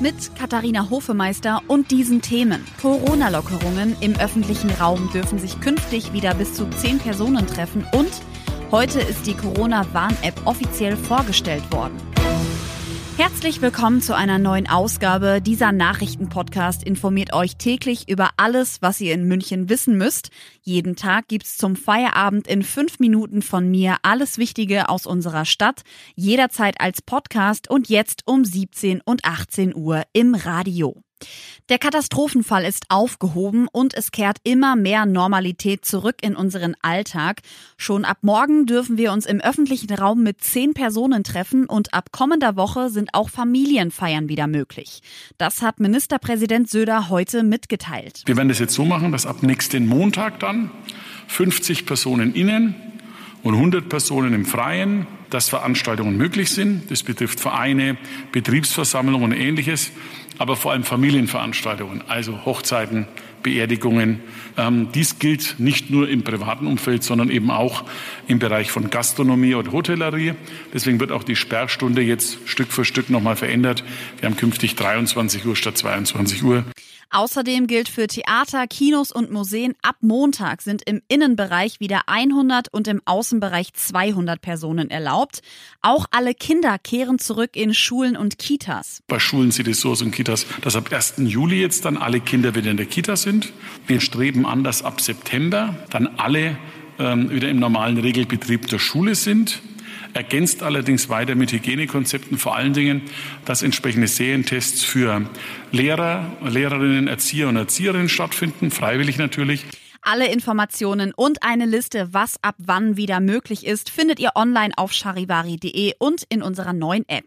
Mit Katharina Hofemeister und diesen Themen. Corona-Lockerungen im öffentlichen Raum dürfen sich künftig wieder bis zu zehn Personen treffen und heute ist die Corona-Warn-App offiziell vorgestellt worden. Herzlich willkommen zu einer neuen Ausgabe. Dieser Nachrichtenpodcast informiert euch täglich über alles, was ihr in München wissen müsst. Jeden Tag gibt's zum Feierabend in fünf Minuten von mir alles Wichtige aus unserer Stadt, jederzeit als Podcast und jetzt um 17 und 18 Uhr im Radio. Der Katastrophenfall ist aufgehoben und es kehrt immer mehr Normalität zurück in unseren Alltag. Schon ab morgen dürfen wir uns im öffentlichen Raum mit zehn Personen treffen und ab kommender Woche sind auch Familienfeiern wieder möglich. Das hat Ministerpräsident Söder heute mitgeteilt. Wir werden das jetzt so machen, dass ab nächsten Montag dann 50 Personen innen und 100 Personen im Freien, dass Veranstaltungen möglich sind. Das betrifft Vereine, Betriebsversammlungen und ähnliches aber vor allem Familienveranstaltungen, also Hochzeiten, Beerdigungen. Ähm, dies gilt nicht nur im privaten Umfeld, sondern eben auch im Bereich von Gastronomie und Hotellerie. Deswegen wird auch die Sperrstunde jetzt Stück für Stück nochmal verändert. Wir haben künftig 23 Uhr statt 22 Uhr. Außerdem gilt für Theater, Kinos und Museen ab Montag sind im Innenbereich wieder 100 und im Außenbereich 200 Personen erlaubt. Auch alle Kinder kehren zurück in Schulen und Kitas. Bei Schulen sieht es so aus und Kitas, dass ab 1. Juli jetzt dann alle Kinder wieder in der Kita sind. Wir streben an, dass ab September dann alle ähm, wieder im normalen Regelbetrieb der Schule sind ergänzt allerdings weiter mit Hygienekonzepten, vor allen Dingen, dass entsprechende Serientests für Lehrer, Lehrerinnen, Erzieher und Erzieherinnen stattfinden, freiwillig natürlich. Alle Informationen und eine Liste, was ab wann wieder möglich ist, findet ihr online auf charivari.de und in unserer neuen App.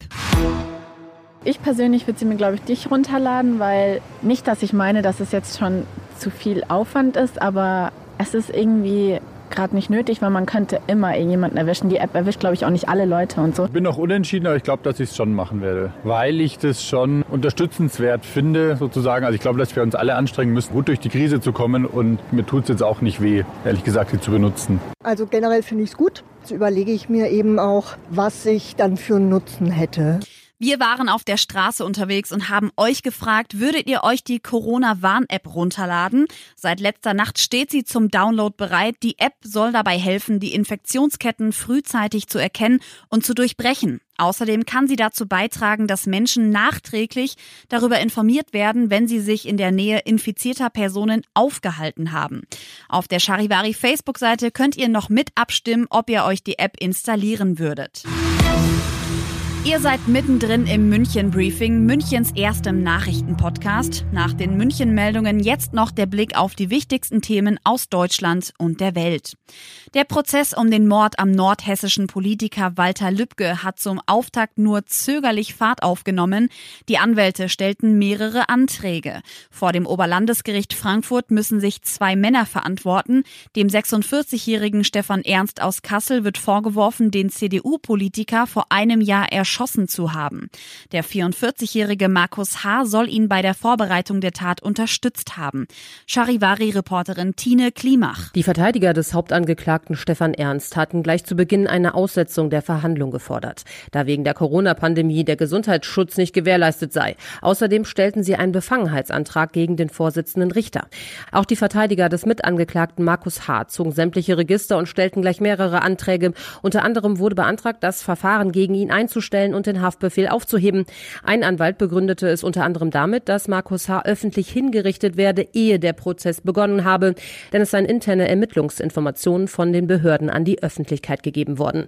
Ich persönlich würde sie mir, glaube ich, nicht runterladen, weil nicht, dass ich meine, dass es jetzt schon zu viel Aufwand ist, aber es ist irgendwie gerade nicht nötig, weil man könnte immer irgendjemanden erwischen. Die App erwischt, glaube ich, auch nicht alle Leute und so. Ich bin noch unentschieden, aber ich glaube, dass ich es schon machen werde, weil ich das schon unterstützenswert finde, sozusagen. Also ich glaube, dass wir uns alle anstrengen müssen, gut durch die Krise zu kommen und mir tut es jetzt auch nicht weh, ehrlich gesagt, sie zu benutzen. Also generell finde ich es gut. Jetzt überlege ich mir eben auch, was ich dann für einen Nutzen hätte. Wir waren auf der Straße unterwegs und haben euch gefragt, würdet ihr euch die Corona-Warn-App runterladen? Seit letzter Nacht steht sie zum Download bereit. Die App soll dabei helfen, die Infektionsketten frühzeitig zu erkennen und zu durchbrechen. Außerdem kann sie dazu beitragen, dass Menschen nachträglich darüber informiert werden, wenn sie sich in der Nähe infizierter Personen aufgehalten haben. Auf der Charivari Facebook-Seite könnt ihr noch mit abstimmen, ob ihr euch die App installieren würdet. Ihr seid mittendrin im München Briefing, Münchens erstem Nachrichtenpodcast. Nach den München Meldungen jetzt noch der Blick auf die wichtigsten Themen aus Deutschland und der Welt. Der Prozess um den Mord am nordhessischen Politiker Walter Lübcke hat zum Auftakt nur zögerlich Fahrt aufgenommen. Die Anwälte stellten mehrere Anträge. Vor dem Oberlandesgericht Frankfurt müssen sich zwei Männer verantworten. Dem 46-jährigen Stefan Ernst aus Kassel wird vorgeworfen, den CDU-Politiker vor einem Jahr erschossen zu haben. Der 44-jährige Markus H. soll ihn bei der Vorbereitung der Tat unterstützt haben. Charivari-Reporterin Tine Klimach. Die Verteidiger des Hauptangeklagten Stefan Ernst hatten gleich zu Beginn eine Aussetzung der Verhandlung gefordert, da wegen der Corona-Pandemie der Gesundheitsschutz nicht gewährleistet sei. Außerdem stellten sie einen Befangenheitsantrag gegen den Vorsitzenden Richter. Auch die Verteidiger des Mitangeklagten Markus H. zogen sämtliche Register und stellten gleich mehrere Anträge. Unter anderem wurde beantragt, das Verfahren gegen ihn einzustellen einzustellen und den Haftbefehl aufzuheben. Ein Anwalt begründete es unter anderem damit, dass Markus H. öffentlich hingerichtet werde, ehe der Prozess begonnen habe, denn es seien interne Ermittlungsinformationen von den Behörden an die Öffentlichkeit gegeben worden.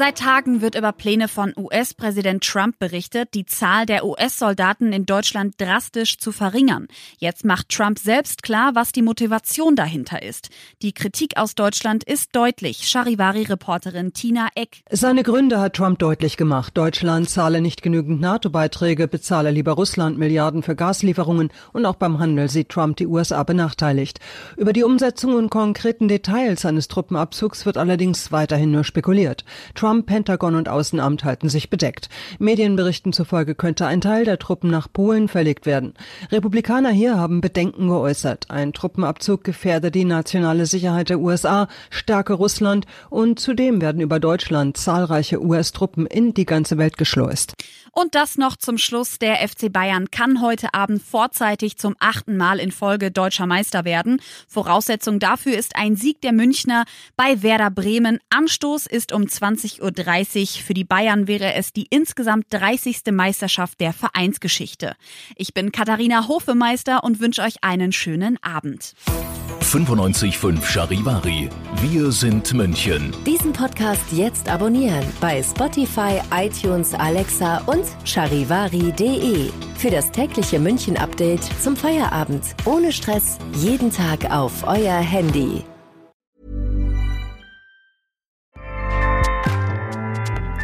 Seit Tagen wird über Pläne von US-Präsident Trump berichtet, die Zahl der US-Soldaten in Deutschland drastisch zu verringern. Jetzt macht Trump selbst klar, was die Motivation dahinter ist. Die Kritik aus Deutschland ist deutlich. Charivari-Reporterin Tina Eck. Seine Gründe hat Trump deutlich gemacht. Deutschland zahle nicht genügend NATO-Beiträge, bezahle lieber Russland Milliarden für Gaslieferungen und auch beim Handel sieht Trump die USA benachteiligt. Über die Umsetzung und konkreten Details seines Truppenabzugs wird allerdings weiterhin nur spekuliert. Trump, Pentagon und Außenamt halten sich bedeckt. Medienberichten zufolge könnte ein Teil der Truppen nach Polen verlegt werden. Republikaner hier haben Bedenken geäußert. Ein Truppenabzug gefährde die nationale Sicherheit der USA, stärke Russland und zudem werden über Deutschland zahlreiche US-Truppen in die ganze Welt geschleust. Und das noch zum Schluss. Der FC Bayern kann heute Abend vorzeitig zum achten Mal in Folge deutscher Meister werden. Voraussetzung dafür ist ein Sieg der Münchner bei Werder Bremen. Anstoß ist um 20.30 Uhr. Für die Bayern wäre es die insgesamt 30. Meisterschaft der Vereinsgeschichte. Ich bin Katharina Hofemeister und wünsche euch einen schönen Abend. 95.5 Charivari. Wir sind München. Diesen Podcast jetzt abonnieren bei Spotify, iTunes, Alexa und charivari.de. Für das tägliche München-Update zum Feierabend. Ohne Stress. Jeden Tag auf euer Handy.